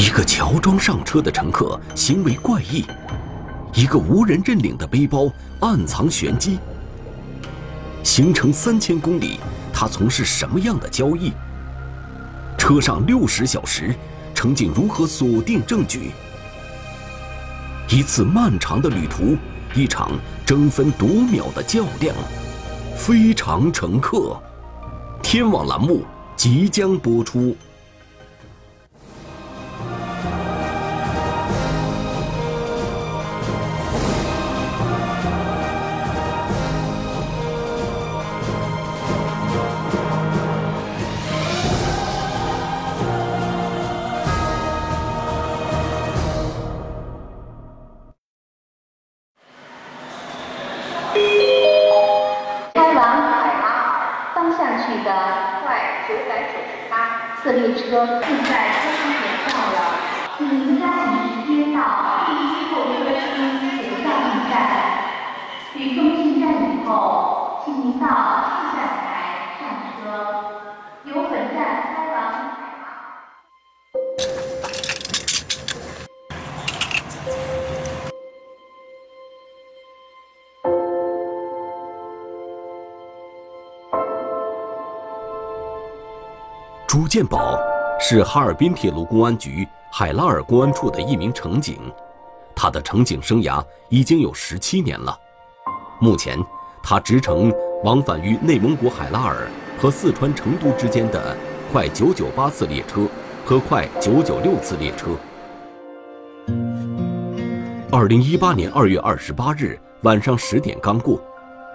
一个乔装上车的乘客行为怪异，一个无人认领的背包暗藏玄机。行程三千公里，他从事什么样的交易？车上六十小时，乘警如何锁定证据？一次漫长的旅途，一场争分夺秒的较量。非常乘客，天网栏目即将播出。到上车。由本站开往海拉尔。朱建宝是哈尔滨铁路公安局海拉尔公安处的一名乘警，他的乘警生涯已经有十七年了。目前，他执乘往返于内蒙古海拉尔和四川成都之间的快998次列车和快996次列车。二零一八年二月二十八日晚上十点刚过，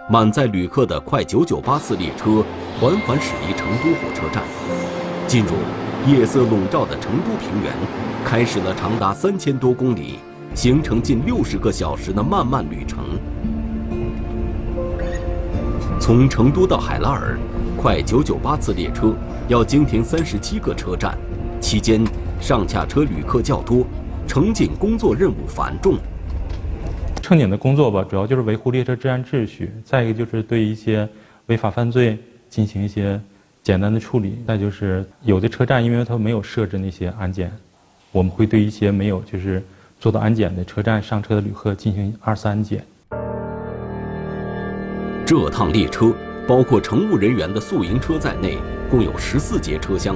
满载旅客的快998次列车缓缓驶离成都火车站。进入夜色笼罩的成都平原，开始了长达三千多公里、行程近六十个小时的漫漫旅程。从成都到海拉尔，快998次列车要经停三十七个车站，期间上下车旅客较多，乘警工作任务繁重。乘警的工作吧，主要就是维护列车治安秩序，再一个就是对一些违法犯罪进行一些简单的处理。再就是有的车站，因为它没有设置那些安检，我们会对一些没有就是做到安检的车站上车的旅客进行二次安检。这趟列车包括乘务人员的宿营车在内，共有十四节车厢。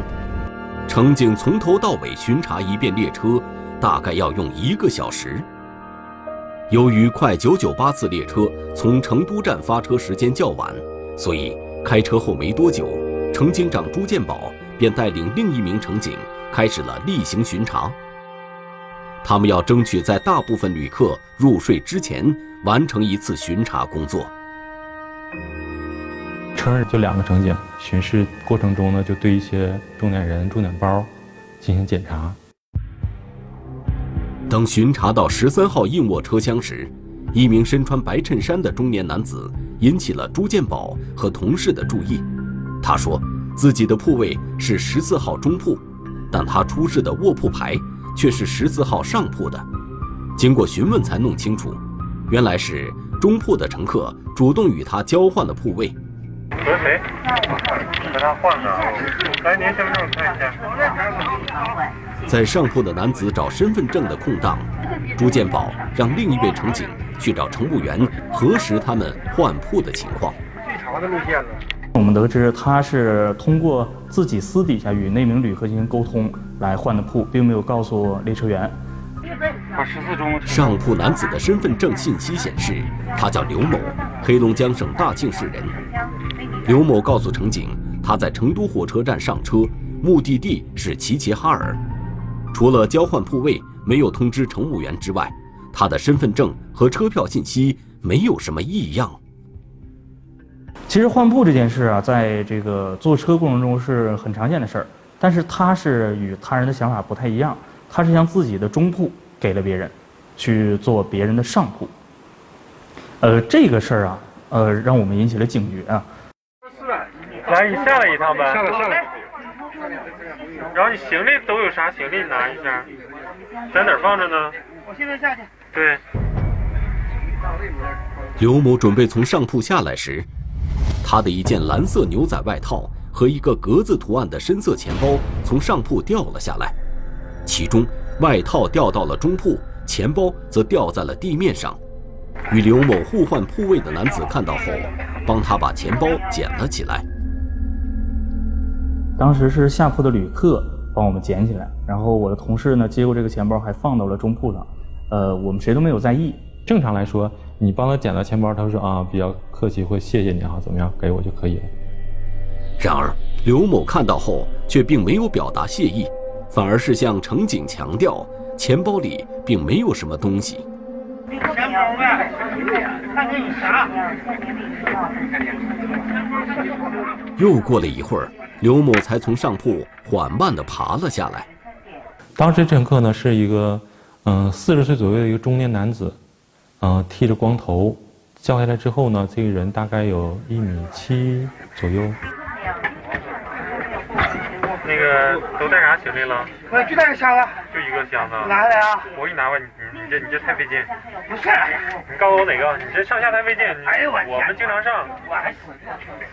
乘警从头到尾巡查一遍列车，大概要用一个小时。由于快998次列车从成都站发车时间较晚，所以开车后没多久，乘警长朱建宝便带领另一名乘警开始了例行巡查。他们要争取在大部分旅客入睡之前完成一次巡查工作。车上就两个乘警，巡视过程中呢，就对一些重点人、重点包进行检查。当巡查到十三号硬卧车厢时，一名身穿白衬衫的中年男子引起了朱建宝和同事的注意。他说，自己的铺位是十四号中铺，但他出示的卧铺牌却是十四号上铺的。经过询问才弄清楚，原来是中铺的乘客主动与他交换了铺位。和谁？和他换的。来，您身份证看一下。在上铺的男子找身份证的空档，朱建宝让另一位乘警去找乘务员核实他们换铺的情况。最长的路线呢？我们得知他是通过自己私底下与那名旅客进行沟通来换的铺，并没有告诉列车员。上铺男子的身份证信息显示，他叫刘某，黑龙江省大庆市人。刘某告诉乘警，他在成都火车站上车，目的地是齐齐哈尔。除了交换铺位没有通知乘务员之外，他的身份证和车票信息没有什么异样。其实换铺这件事啊，在这个坐车过程中是很常见的事儿，但是他是与他人的想法不太一样，他是将自己的中铺给了别人，去做别人的上铺。呃，这个事儿啊，呃，让我们引起了警觉啊。来，你下来一趟呗。下来，下来。然后你行李都有啥行李拿一下，在哪儿放着呢？我现在下去。对。刘某准备从上铺下来时，他的一件蓝色牛仔外套和一个格子图案的深色钱包从上铺掉了下来。其中外套掉到了中铺，钱包则掉在了地面上。与刘某互换铺位的男子看到后，帮他把钱包捡了起来。当时是下铺的旅客帮我们捡起来，然后我的同事呢接过这个钱包，还放到了中铺上。呃，我们谁都没有在意。正常来说，你帮他捡到钱包，他说啊比较客气，会谢谢你啊，怎么样，给我就可以了。然而，刘某看到后却并没有表达谢意，反而是向乘警强调钱包里并没有什么东西。钱包呗，看见有啥？又过了一会儿，刘某才从上铺缓慢地爬了下来。当时乘客呢是一个，嗯，四十岁左右的一个中年男子，嗯，剃着光头，叫下来之后呢，这个人大概有一米七左右。那个都带啥行李了？我就带个箱子，就一个箱子。拿来啊！我给你拿吧，你你这你这太费劲。不是，你告诉我哪个？你这上下太费劲。哎呦我我们经常上。我还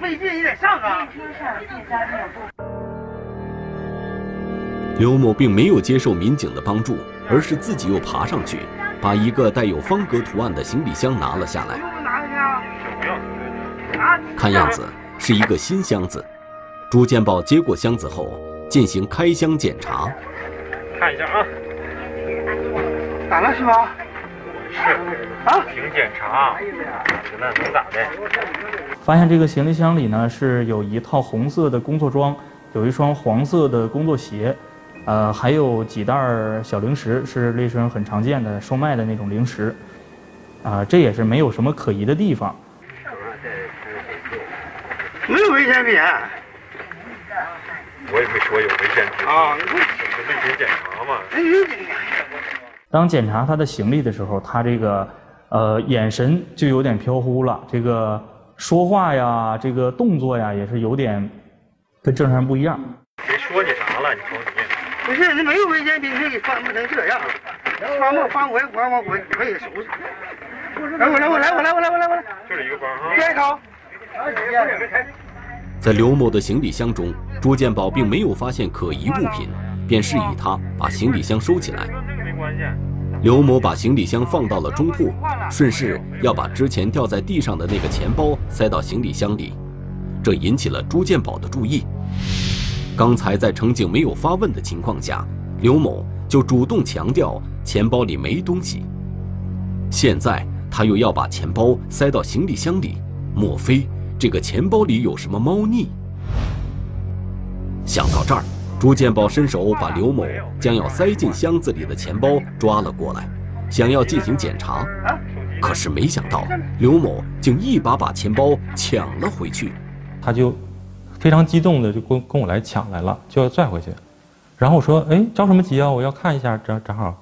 费劲也得上啊。刘某并没有接受民警的帮助，而是自己又爬上去，把一个带有方格图案的行李箱拿了下来。看样子是一个新箱子。朱建宝接过箱子后，进行开箱检查。看一下啊，咋了，师傅？是啊，请检查。那能咋的？发现这个行李箱里呢是有一套红色的工作装，有一双黄色的工作鞋，呃，还有几袋小零食，是猎生很常见的售卖的那种零食。啊，这也是没有什么可疑的地方。没有危险品。我也没说有危险品啊，你这例行检查嘛。哎呦，当检查他的行李的时候，他这个呃眼神就有点飘忽了，这个说话呀，这个动作呀，也是有点跟正常人不一样。谁说你啥了？你瞅你。不是，那没有危险品，你给翻不成这样。翻我翻我我我我我也收拾。来我来我来我来我来我来我来。就是一个包哈。别掏。在刘某的行李箱中，朱建宝并没有发现可疑物品，便示意他把行李箱收起来。刘某把行李箱放到了中铺，顺势要把之前掉在地上的那个钱包塞到行李箱里，这引起了朱建宝的注意。刚才在乘警没有发问的情况下，刘某就主动强调钱包里没东西，现在他又要把钱包塞到行李箱里，莫非？这个钱包里有什么猫腻？想到这儿，朱建宝伸手把刘某将要塞进箱子里的钱包抓了过来，想要进行检查。可是没想到，刘某竟一把把钱包抢了回去。他就非常激动的就跟跟我来抢来了，就要拽回去。然后我说：“哎，着什么急啊？我要看一下，正正好。”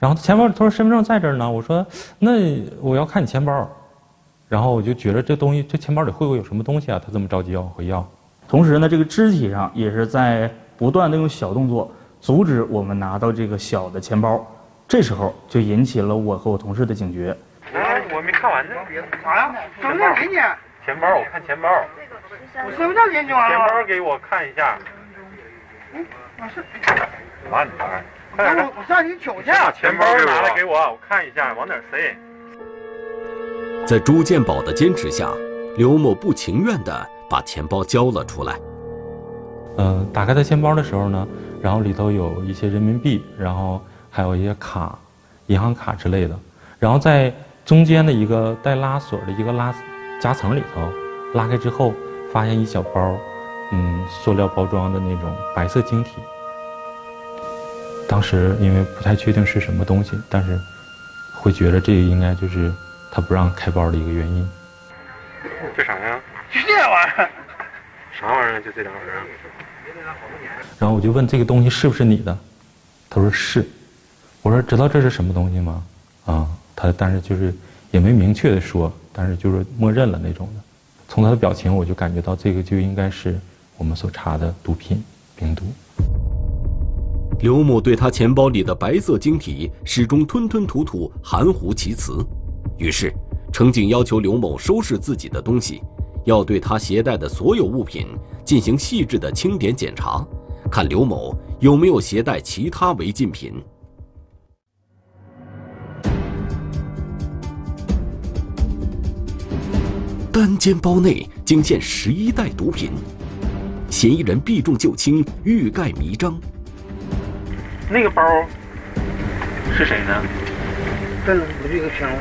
然后钱包他说身份证在这儿呢。我说：“那我要看你钱包。”然后我就觉得这东西，这钱包里会不会有什么东西啊？他这么着急要回要。同时呢，这个肢体上也是在不断的用小动作阻止我们拿到这个小的钱包。这时候就引起了我和我同事的警觉。哎，我没看完呢。啥呀？身份证给你。钱包，我看钱包。我身份证给你完了。钱包给我看一下。嗯，我是。慢点，快点。我我上去取去。把钱包拿来给我，我看一下往哪塞。在朱建宝的坚持下，刘某不情愿地把钱包交了出来。嗯，打开他钱包的时候呢，然后里头有一些人民币，然后还有一些卡、银行卡之类的。然后在中间的一个带拉锁的一个拉夹层里头，拉开之后发现一小包，嗯，塑料包装的那种白色晶体。当时因为不太确定是什么东西，但是会觉得这个应该就是。他不让开包的一个原因，这啥呀？就这玩意儿，啥玩意儿？就这两玩意儿。然后我就问这个东西是不是你的？他说是。我说知道这是什么东西吗？啊，他但是就是也没明确的说，但是就是默认了那种的。从他的表情，我就感觉到这个就应该是我们所查的毒品冰毒。刘某对他钱包里的白色晶体始终吞吞吐吐，含糊其辞。于是，乘警要求刘某收拾自己的东西，要对他携带的所有物品进行细致的清点检查，看刘某有没有携带其他违禁品。单肩包内惊现十一袋毒品，嫌疑人避重就轻，欲盖弥彰。那个包是谁呢？真的，我就给抢了。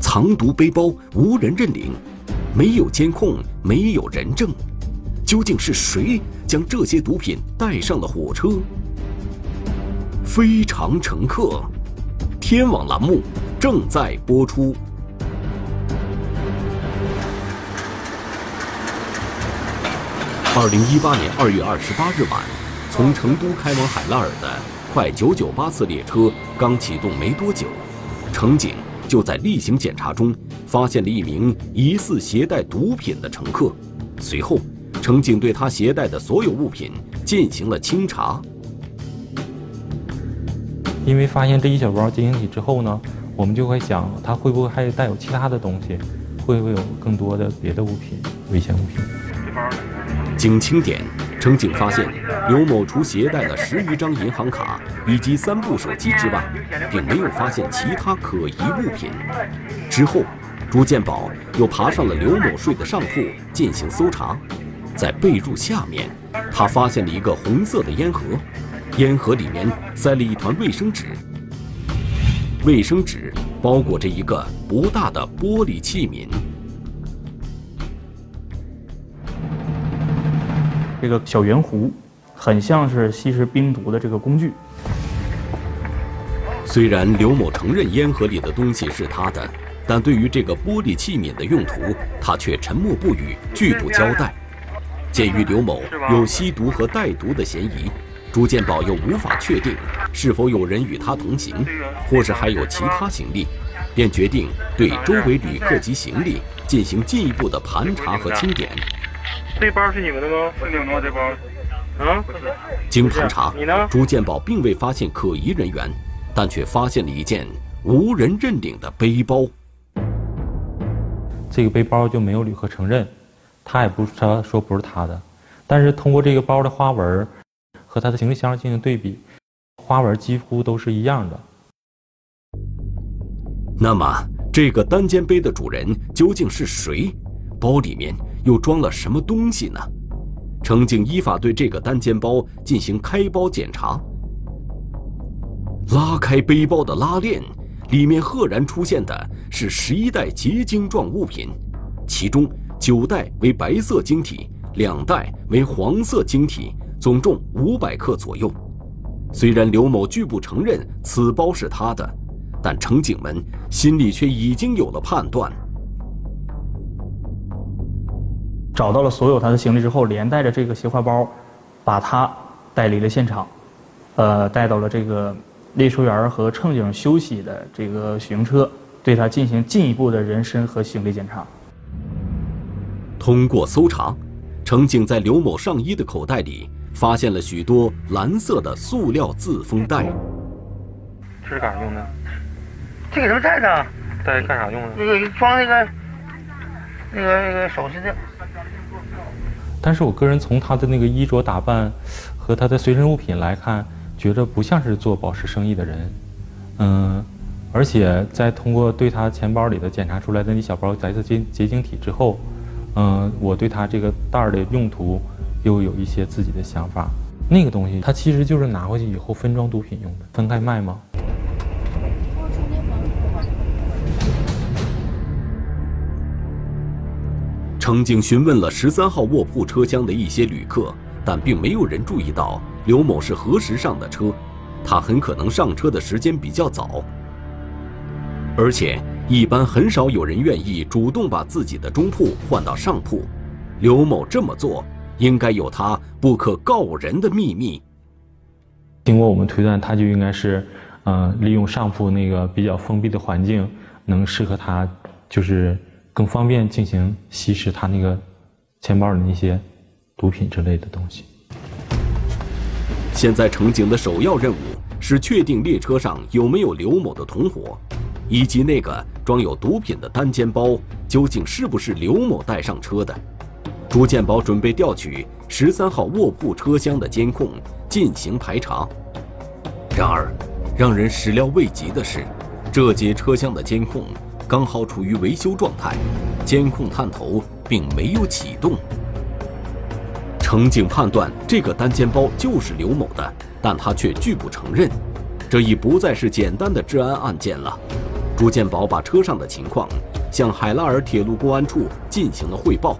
藏毒背包无人认领，没有监控，没有人证，究竟是谁将这些毒品带上了火车？非常乘客，天网栏目正在播出。二零一八年二月二十八日晚，从成都开往海拉尔的快九九八次列车刚启动没多久，乘警就在例行检查中发现了一名疑似携带毒品的乘客。随后，乘警对他携带的所有物品进行了清查。因为发现这一小包结晶体之后呢，我们就会想，他会不会还带有其他的东西？会不会有更多的别的物品、危险物品？经清点，乘警发现刘某除携带了十余张银行卡以及三部手机之外，并没有发现其他可疑物品。之后，朱建宝又爬上了刘某睡的上铺进行搜查，在被褥下面，他发现了一个红色的烟盒，烟盒里面塞了一团卫生纸，卫生纸包裹着一个不大的玻璃器皿。这个小圆壶，很像是吸食冰毒的这个工具。虽然刘某承认烟盒里的东西是他的，但对于这个玻璃器皿的用途，他却沉默不语，拒不交代。鉴于刘某有吸毒和带毒的嫌疑，朱建宝又无法确定是否有人与他同行，或是还有其他行李，便决定对周围旅客及行李进行进一步的盘查和清点。这包是你们的吗？是你们的这包。啊？经盘查，朱建宝并未发现可疑人员，但却发现了一件无人认领的背包。这个背包就没有旅客承认，他也不他说不是他的，但是通过这个包的花纹和他的行李箱进行对比，花纹几乎都是一样的。那么，这个单肩背的主人究竟是谁？包里面又装了什么东西呢？乘警依法对这个单肩包进行开包检查。拉开背包的拉链，里面赫然出现的是十一袋结晶状物品，其中九袋为白色晶体，两袋为黄色晶体，总重五百克左右。虽然刘某拒不承认此包是他的，但乘警们心里却已经有了判断。找到了所有他的行李之后，连带着这个斜挎包，把他带离了现场，呃，带到了这个列车员和乘警休息的这个巡行车，对他进行进一步的人身和行李检查。通过搜查，乘警在刘某上衣的口袋里发现了许多蓝色的塑料自封袋。这是干啥用的？这个什么袋子？袋干啥用的？那个装那个那个那个首饰的。但是我个人从他的那个衣着打扮和他的随身物品来看，觉着不像是做宝石生意的人，嗯，而且在通过对他钱包里的检查出来的那小包白色结结晶体之后，嗯，我对他这个袋儿的用途又有一些自己的想法。那个东西，它其实就是拿回去以后分装毒品用的，分开卖吗？乘警询问了十三号卧铺车厢的一些旅客，但并没有人注意到刘某是何时上的车。他很可能上车的时间比较早，而且一般很少有人愿意主动把自己的中铺换到上铺。刘某这么做，应该有他不可告人的秘密。经过我们推断，他就应该是，呃，利用上铺那个比较封闭的环境，能适合他，就是。更方便进行吸食他那个钱包的那些毒品之类的东西。现在乘警的首要任务是确定列车上有没有刘某的同伙，以及那个装有毒品的单肩包究竟是不是刘某带上车的。朱建宝准备调取十三号卧铺车厢的监控进行排查。然而，让人始料未及的是，这节车厢的监控刚好处于维修状态，监控探头并没有启动。乘警判断这个单肩包就是刘某的，但他却拒不承认。这已不再是简单的治安案件了。朱建宝把车上的情况向海拉尔铁路公安处进行了汇报。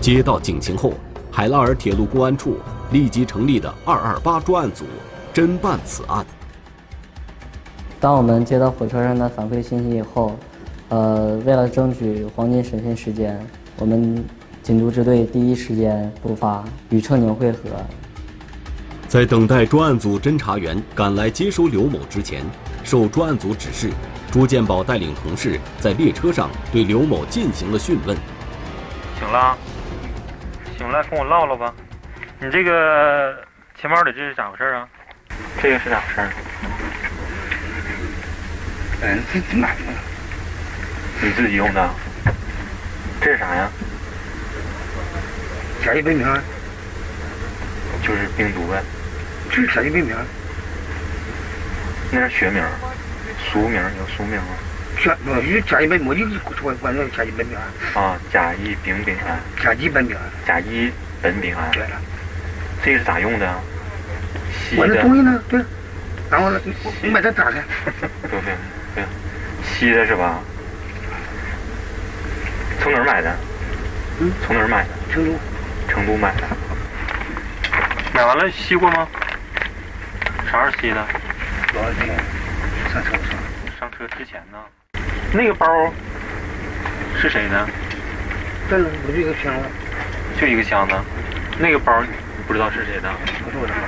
接到警情后，海拉尔铁路公安处立即成立的二二八专案组侦办此案。当我们接到火车上的反馈信息以后，呃，为了争取黄金审讯时间，我们警督支队第一时间出发与乘警会合。在等待专案组侦查员赶来接收刘某之前，受专案组指示，朱建宝带领同事在列车上对刘某进行了讯问。醒了，醒了，跟我唠唠吧。你这个钱包里这是咋回事啊？这个是咋回事？嗯，这这买的？你自己用的？这是啥呀？甲基苯丙胺，就是病毒呗。这是甲乙丙胺。那是学名，俗名叫俗名吗？甲，我就甲乙丙，我就管管叫甲乙丙胺。啊，甲乙丙丙胺。甲基苯丙胺。甲基苯丙胺。对了。这个是咋用的？吸我这东西呢？对。然后呢？你把它打开。不用不用不用，吸的是吧？从哪儿买的？嗯。从哪儿买的？成都。成都买的。买完了吸过吗？啥时候吸的？多少天？上车上。上车之前呢？那个包是谁的？这了，我就一个箱子。就一个箱子。那个包不知道是谁的？不是我的包。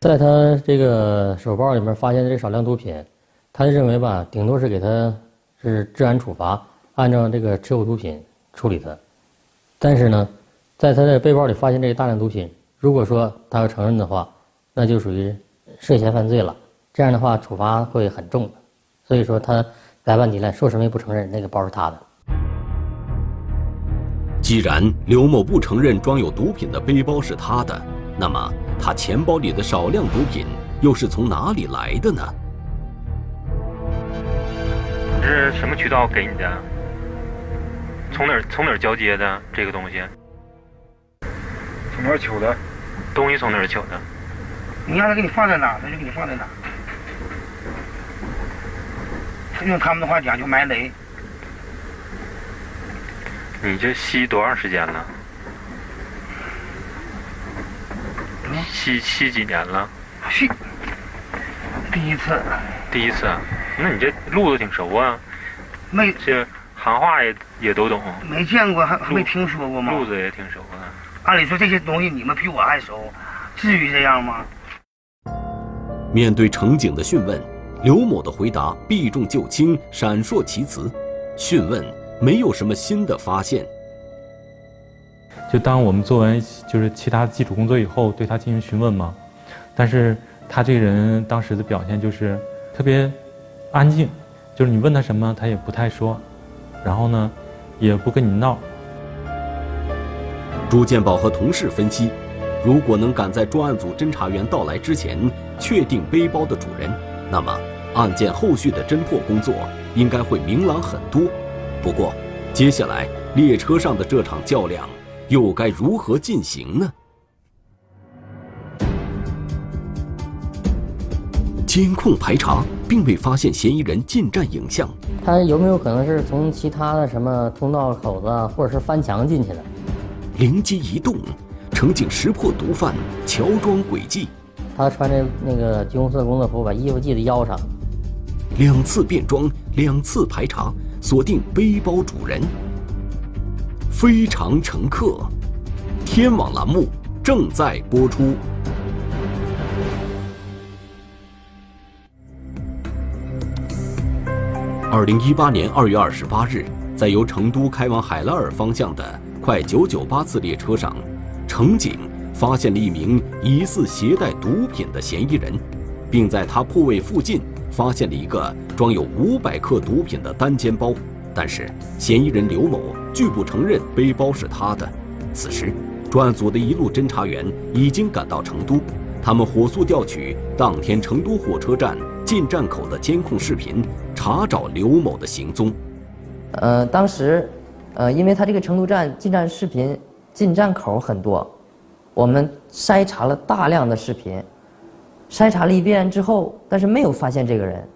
在他这个手包里面发现的这少量毒品，他就认为吧，顶多是给他是治安处罚，按照这个持有毒品处理他。但是呢，在他的背包里发现这个大量毒品，如果说他要承认的话，那就属于涉嫌犯罪了。这样的话，处罚会很重。所以说他改办起来，说什么也不承认那个包是他的。既然刘某不承认装有毒品的背包是他的，那么他钱包里的少量毒品又是从哪里来的呢？是什么渠道给你的？从哪儿从哪儿交接的这个东西？从哪儿取的？东西从哪儿取的？你让他给你放在哪，他就给你放在哪。用他们的话讲，就埋雷。你这吸多长时间了？吸吸几年了？吸第一次。第一次，那你这路子挺熟啊？没这行话也也都懂。没见过，还还没听说过吗？路子也挺熟的。按理说这些东西你们比我还熟，至于这样吗？面对乘警的讯问，刘某的回答避重就轻，闪烁其词。讯问没有什么新的发现。就当我们做完就是其他基础工作以后，对他进行询问嘛，但是他这个人当时的表现就是特别安静，就是你问他什么他也不太说，然后呢也不跟你闹。朱建宝和同事分析，如果能赶在专案组侦查员到来之前确定背包的主人，那么案件后续的侦破工作应该会明朗很多。不过，接下来列车上的这场较量又该如何进行呢？监控排查并未发现嫌疑人进站影像，他有没有可能是从其他的什么通道口子，或者是翻墙进去的？灵机一动，乘警识破毒贩乔装诡计。他穿着那个橘红色工作服，把衣服系在腰上。两次变装，两次排查，锁定背包主人。非常乘客，天网栏目正在播出。二零一八年二月二十八日，在由成都开往海拉尔方向的快九九八次列车上，乘警发现了一名疑似携带毒品的嫌疑人，并在他铺位附近发现了一个装有五百克毒品的单肩包。但是，嫌疑人刘某拒不承认背包是他的。此时，专案组的一路侦查员已经赶到成都，他们火速调取当天成都火车站进站口的监控视频，查找刘某的行踪。呃，当时，呃，因为他这个成都站进站视频进站口很多，我们筛查了大量的视频，筛查了一遍之后，但是没有发现这个人。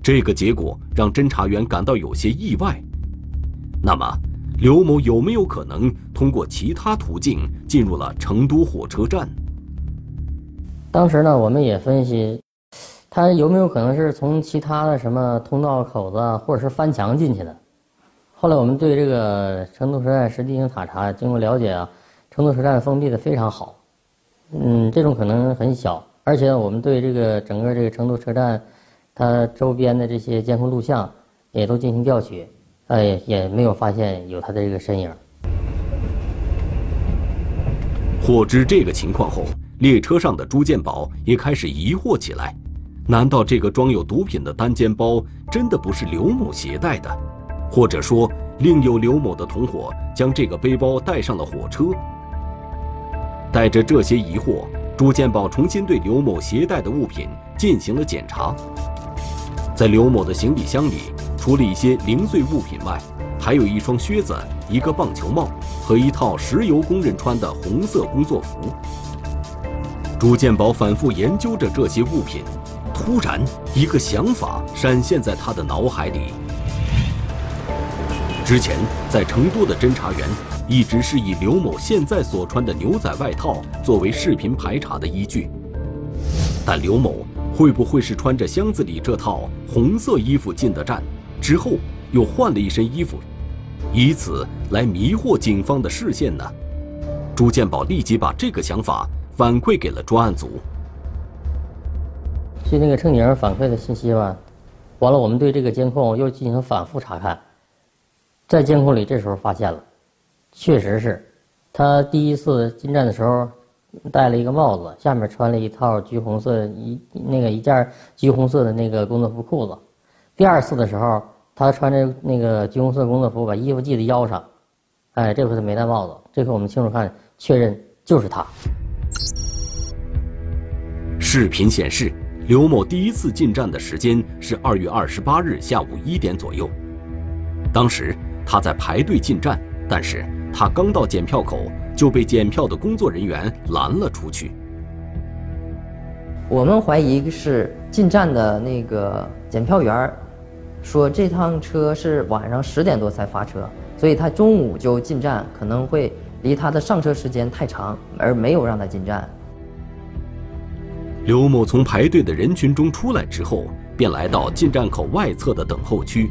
这个结果让侦查员感到有些意外。那么，刘某有没有可能通过其他途径进入了成都火车站？当时呢，我们也分析，他有没有可能是从其他的什么通道口子，或者是翻墙进去的？后来我们对这个成都车站实地进行塔查，经过了解啊，成都车站封闭的非常好，嗯，这种可能很小。而且我们对这个整个这个成都车站，它周边的这些监控录像也都进行调取。哎，也没有发现有他的这个身影。获知这个情况后，列车上的朱建宝也开始疑惑起来：难道这个装有毒品的单肩包真的不是刘某携带的？或者说，另有刘某的同伙将这个背包带上了火车？带着这些疑惑，朱建宝重新对刘某携带的物品进行了检查。在刘某的行李箱里。除了一些零碎物品外，还有一双靴子、一个棒球帽和一套石油工人穿的红色工作服。朱建宝反复研究着这些物品，突然一个想法闪现在他的脑海里。之前在成都的侦查员一直是以刘某现在所穿的牛仔外套作为视频排查的依据，但刘某会不会是穿着箱子里这套红色衣服进的站？之后又换了一身衣服，以此来迷惑警方的视线呢？朱建宝立即把这个想法反馈给了专案组。据那个乘警反馈的信息吧，完了，我们对这个监控又进行反复查看，在监控里这时候发现了，确实是，他第一次进站的时候戴了一个帽子，下面穿了一套橘红色一那个一件橘红色的那个工作服裤子。第二次的时候，他穿着那个橘红色工作服，把衣服系在腰上，哎，这回他没戴帽子。这回我们清楚看，确认就是他。视频显示，刘某第一次进站的时间是二月二十八日下午一点左右。当时他在排队进站，但是他刚到检票口就被检票的工作人员拦了出去。我们怀疑是进站的那个检票员说这趟车是晚上十点多才发车，所以他中午就进站，可能会离他的上车时间太长，而没有让他进站。刘某从排队的人群中出来之后，便来到进站口外侧的等候区。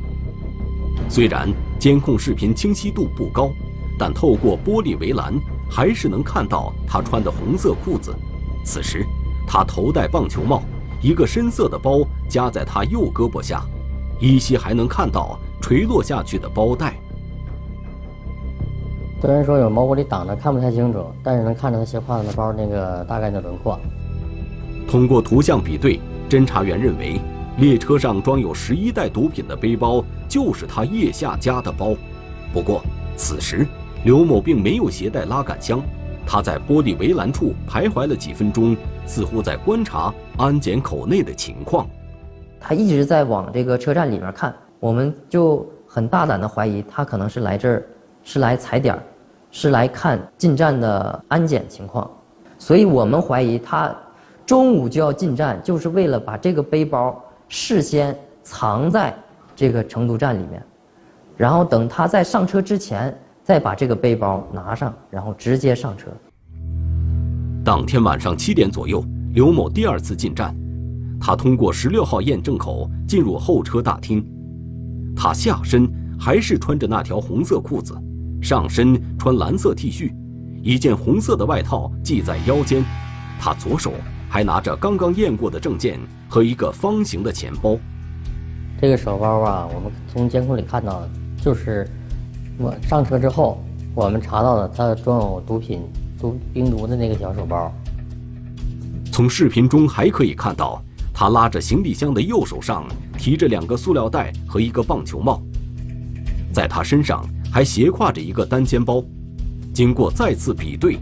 虽然监控视频清晰度不高，但透过玻璃围栏，还是能看到他穿的红色裤子。此时，他头戴棒球帽，一个深色的包夹在他右胳膊下。依稀还能看到垂落下去的包带。虽然说有毛玻璃挡着，看不太清楚，但是能看着他斜挎的包那个大概的轮廓。通过图像比对，侦查员认为列车上装有十一袋毒品的背包就是他腋下夹的包。不过，此时刘某并没有携带拉杆箱，他在玻璃围栏处徘徊了几分钟，似乎在观察安检口内的情况。他一直在往这个车站里面看，我们就很大胆的怀疑他可能是来这儿，是来踩点儿，是来看进站的安检情况，所以我们怀疑他中午就要进站，就是为了把这个背包事先藏在这个成都站里面，然后等他在上车之前再把这个背包拿上，然后直接上车。当天晚上七点左右，刘某第二次进站。他通过十六号验证口进入候车大厅，他下身还是穿着那条红色裤子，上身穿蓝色 T 恤，一件红色的外套系在腰间，他左手还拿着刚刚验过的证件和一个方形的钱包。这个手包啊，我们从监控里看到，就是我上车之后，我们查到的他装有毒品、毒冰毒的那个小手包。从视频中还可以看到。他拉着行李箱的右手上提着两个塑料袋和一个棒球帽，在他身上还斜挎着一个单肩包。经过再次比对，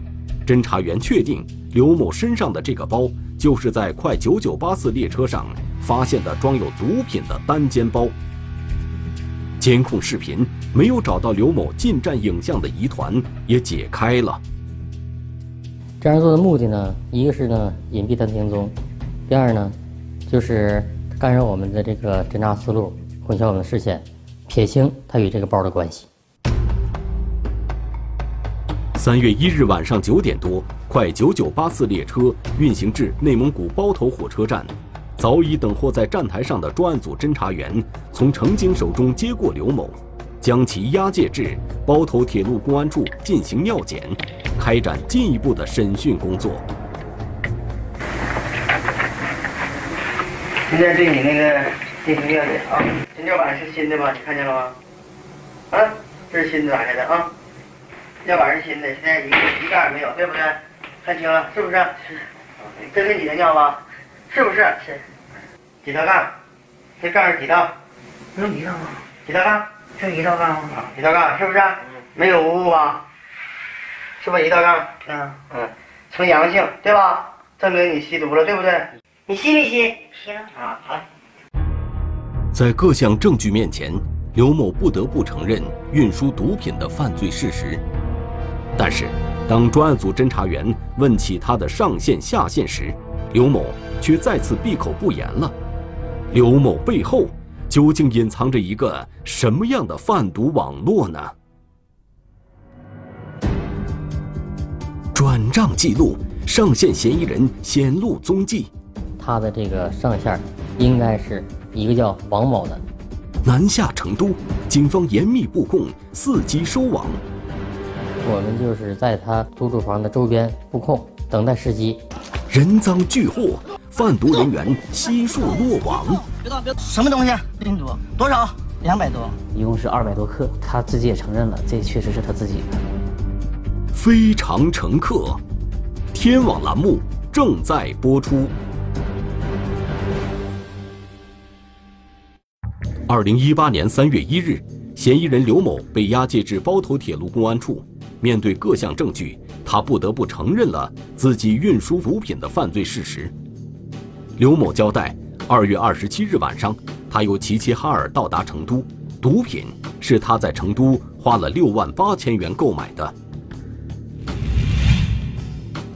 侦查员确定刘某身上的这个包就是在快九九八次列车上发现的装有毒品的单肩包。监控视频没有找到刘某进站影像的疑团也解开了。这样做的目的呢，一个是呢隐蔽他的行踪，第二呢，就是干扰我们的这个侦查思路，混淆我们的视线，撇清他与这个包的关系。三月一日晚上九点多，快九九八次列车运行至内蒙古包头火车站。早已等候在站台上的专案组侦查员从乘警手中接过刘某，将其押解至包头铁路公安处进行尿检，开展进一步的审讯工作。现在对你那个进行尿检啊，这尿板是新的吧？你看见了吗？啊，这是新的打开的啊，尿板是新的，现在一个一盖也没有，对不对？看清了是不是？是，这是你的尿吧？是不是？是。几道杠？这杠是几道？有一道杠。几道杠？就一道杠吗？一道杠是不是？没有污物吧？是不是一道杠？嗯嗯，呈阳性对吧？证明你吸毒了，对不对？你吸没吸？吸了。啊好。在各项证据面前，刘某不得不承认运输毒品的犯罪事实。但是，当专案组侦查员问起他的上线下线时，刘某却再次闭口不言了。刘某背后究竟隐藏着一个什么样的贩毒网络呢？转账记录，上线嫌疑人显露踪迹。他的这个上线应该是一个叫王某的。南下成都，警方严密布控，伺机收网。我们就是在他租住房的周边布控，等待时机。人赃俱获，贩毒人员悉数落网。别动，别动什么东西？冰毒多少？两百多，一共是二百多克。他自己也承认了，这确实是他自己的。非常乘客，天网栏目正在播出。二零一八年三月一日，嫌疑人刘某被押解至包头铁路公安处。面对各项证据，他不得不承认了自己运输毒品的犯罪事实。刘某交代，二月二十七日晚上，他由齐齐哈尔到达成都，毒品是他在成都花了六万八千元购买的。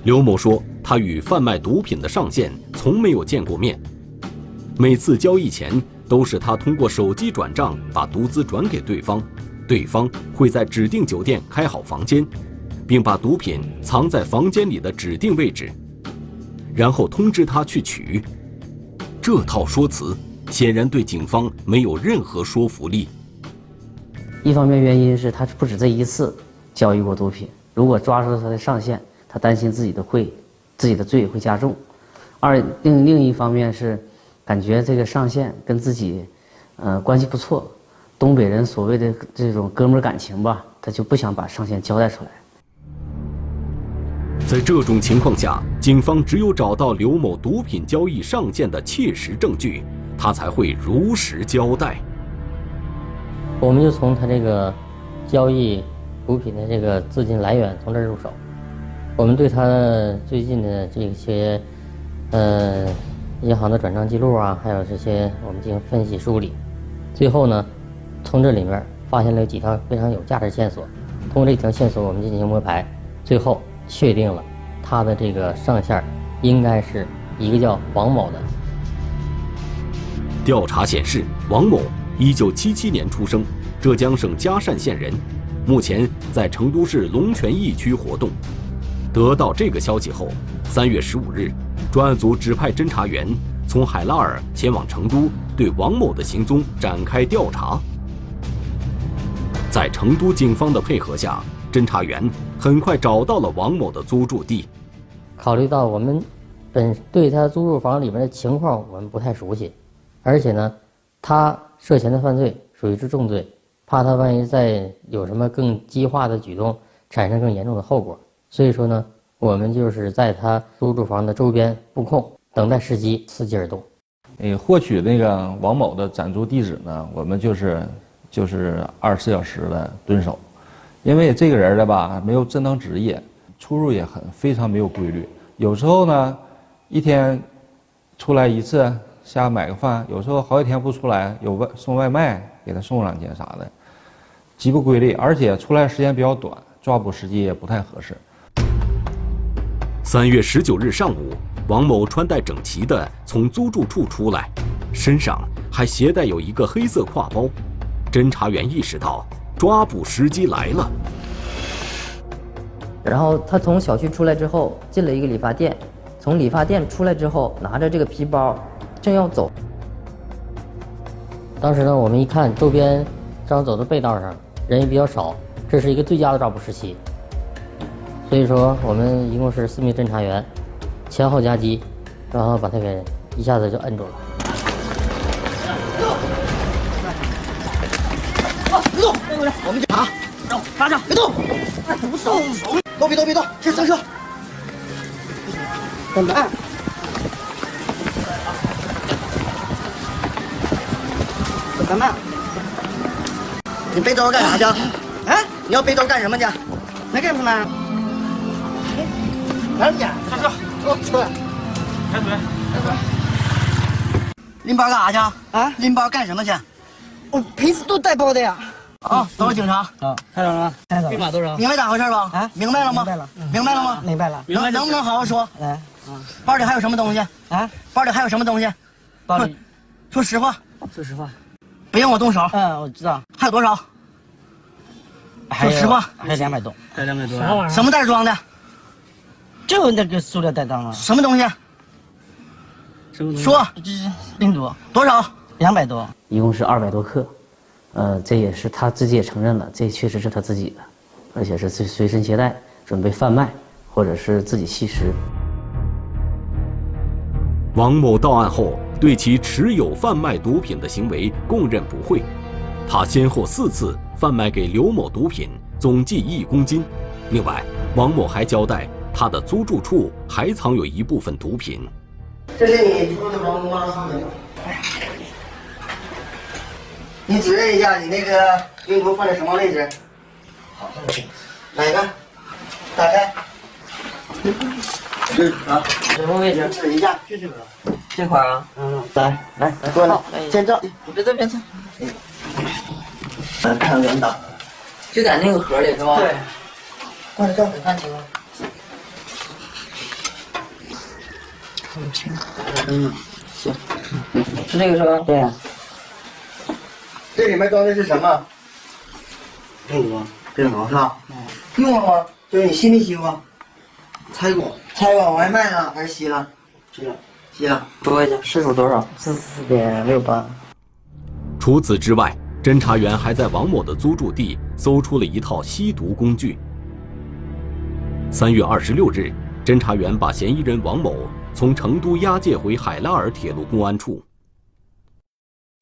刘某说，他与贩卖毒品的上线从没有见过面，每次交易前都是他通过手机转账把毒资转给对方。对方会在指定酒店开好房间，并把毒品藏在房间里的指定位置，然后通知他去取。这套说辞显然对警方没有任何说服力。一方面原因是他不止这一次交易过毒品，如果抓住了他的上线，他担心自己的会自己的罪会加重。二另另一方面是感觉这个上线跟自己呃关系不错。东北人所谓的这种哥们感情吧，他就不想把上线交代出来。在这种情况下，警方只有找到刘某毒品交易上线的切实证据，他才会如实交代。我们就从他这个交易毒品的这个资金来源从这儿入手，我们对他最近的这些呃银行的转账记录啊，还有这些我们进行分析梳理，最后呢。从这里面发现了几条非常有价值线索，通过这条线索，我们进行摸排，最后确定了他的这个上线应该是一个叫王某的。调查显示，王某一九七七年出生，浙江省嘉善县人，目前在成都市龙泉驿区活动。得到这个消息后，三月十五日，专案组指派侦查员从海拉尔前往成都，对王某的行踪展开调查。在成都警方的配合下，侦查员很快找到了王某的租住地。考虑到我们本对他租住房里面的情况我们不太熟悉，而且呢，他涉嫌的犯罪属于是重罪，怕他万一再有什么更激化的举动，产生更严重的后果，所以说呢，我们就是在他租住房的周边布控，等待时机，伺机而动。呃，获取那个王某的暂住地址呢，我们就是。就是二十四小时的蹲守，因为这个人的吧没有正当职业，出入也很非常没有规律。有时候呢，一天出来一次下买个饭，有时候好几天不出来，有外送外卖给他送两件啥的，极不规律，而且出来时间比较短，抓捕时机也不太合适。三月十九日上午，王某穿戴整齐的从租住处出来，身上还携带有一个黑色挎包。侦查员意识到抓捕时机来了。然后他从小区出来之后，进了一个理发店，从理发店出来之后，拿着这个皮包，正要走。当时呢，我们一看周边正好走的背道上，人也比较少，这是一个最佳的抓捕时期。所以说，我们一共是四名侦查员，前后夹击，然后把他给一下子就摁住了。别动！不动手！都别动！别动！先上车。怎么办？怎么办？你背兜干啥去？啊？你要背兜干什么去？来干什么？来你，上车，给我出来！开嘴，开嘴。拎包干啥去？啊？拎包干什么去？我平时都带包的呀。啊，都是警察。啊，看到了吗？看到了。密码多少？明白咋回事吧？啊，明白了吗？明白了。明白了吗？明白了。能能不能好好说？来，啊，包里还有什么东西？啊，包里还有什么东西？包里，说实话。说实话。不用我动手。嗯，我知道。还有多少？说实话。还有两百多。还有两百多。啥玩意儿？什么袋装的？就那个塑料袋装的。什么东西？什么东西？说。这是病毒。多少？两百多。一共是二百多克，呃，这也是他自己也承认了，这确实是他自己的，而且是随随身携带，准备贩卖或者是自己吸食。王某到案后，对其持有贩卖毒品的行为供认不讳。他先后四次贩卖给刘某毒品，总计一公斤。另外，王某还交代，他的租住处还藏有一部分毒品。这是你租的房屋吗？你指认一下，你那个冰毒放在什么位置？好，哪个？打开。嗯啊，什么位置？指一下，就这个。这块啊？嗯，来来来，过来，先照。你别这边照。来看原档。就在那个盒里是吧？对。过来照，你看清吗？看不清。嗯，行。是这个是吧？对。这里面装的是什么？病毒。病毒是吧？用了吗？就是你吸没吸过？拆过。拆过，往外卖了还是吸了？吸了。吸了。多少钱？失主多少？四四点六八。除此之外，侦查员还在王某的租住地搜出了一套吸毒工具。三月二十六日，侦查员把嫌疑人王某从成都押解回海拉尔铁路公安处。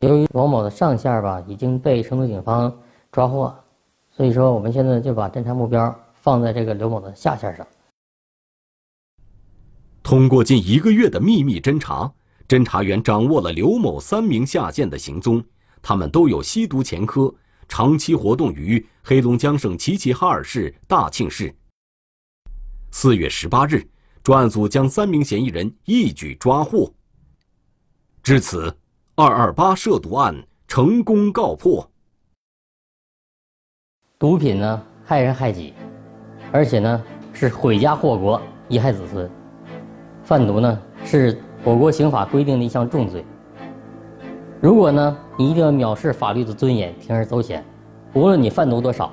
由于王某的上线吧已经被成都警方抓获，所以说我们现在就把侦查目标放在这个刘某的下线上。通过近一个月的秘密侦查，侦查员掌握了刘某三名下线的行踪，他们都有吸毒前科，长期活动于黑龙江省齐齐哈尔市大庆市。四月十八日，专案组将三名嫌疑人一举抓获。至此，二二八涉毒案成功告破。毒品呢，害人害己，而且呢是毁家祸国、贻害子孙。贩毒呢是我国刑法规定的一项重罪。如果呢你一定要藐视法律的尊严，铤而走险，无论你贩毒多少，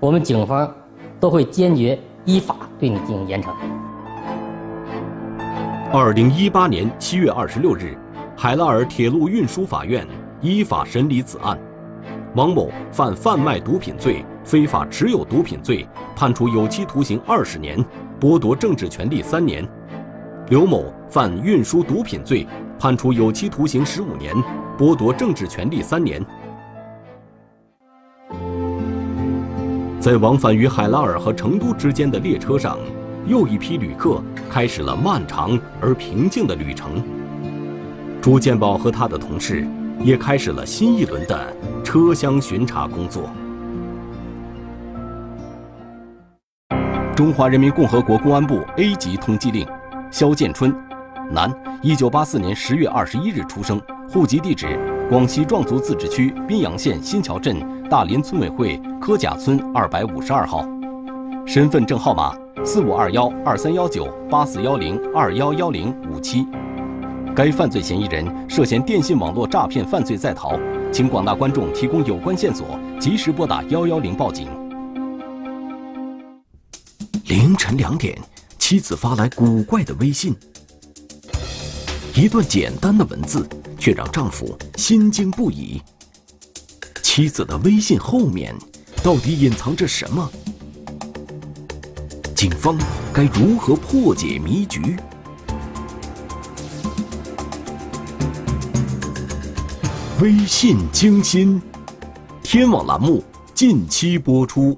我们警方都会坚决依法对你进行严惩。二零一八年七月二十六日，海拉尔铁路运输法院依法审理此案。王某犯贩卖毒品罪、非法持有毒品罪，判处有期徒刑二十年，剥夺政治权利三年；刘某犯运输毒品罪，判处有期徒刑十五年，剥夺政治权利三年。在往返于海拉尔和成都之间的列车上，又一批旅客开始了漫长而平静的旅程。朱建宝和他的同事也开始了新一轮的车厢巡查工作。中华人民共和国公安部 A 级通缉令：肖建春，男，一九八四年十月二十一日出生，户籍地址广西壮族自治区宾阳县新桥镇大林村委会柯甲村二百五十二号，身份证号码四五二幺二三幺九八四幺零二幺幺零五七。该犯罪嫌疑人涉嫌电信网络诈骗犯罪在逃，请广大观众提供有关线索，及时拨打幺幺零报警。凌晨两点，妻子发来古怪的微信，一段简单的文字，却让丈夫心惊不已。妻子的微信后面，到底隐藏着什么？警方该如何破解迷局？微信精心，天网栏目近期播出。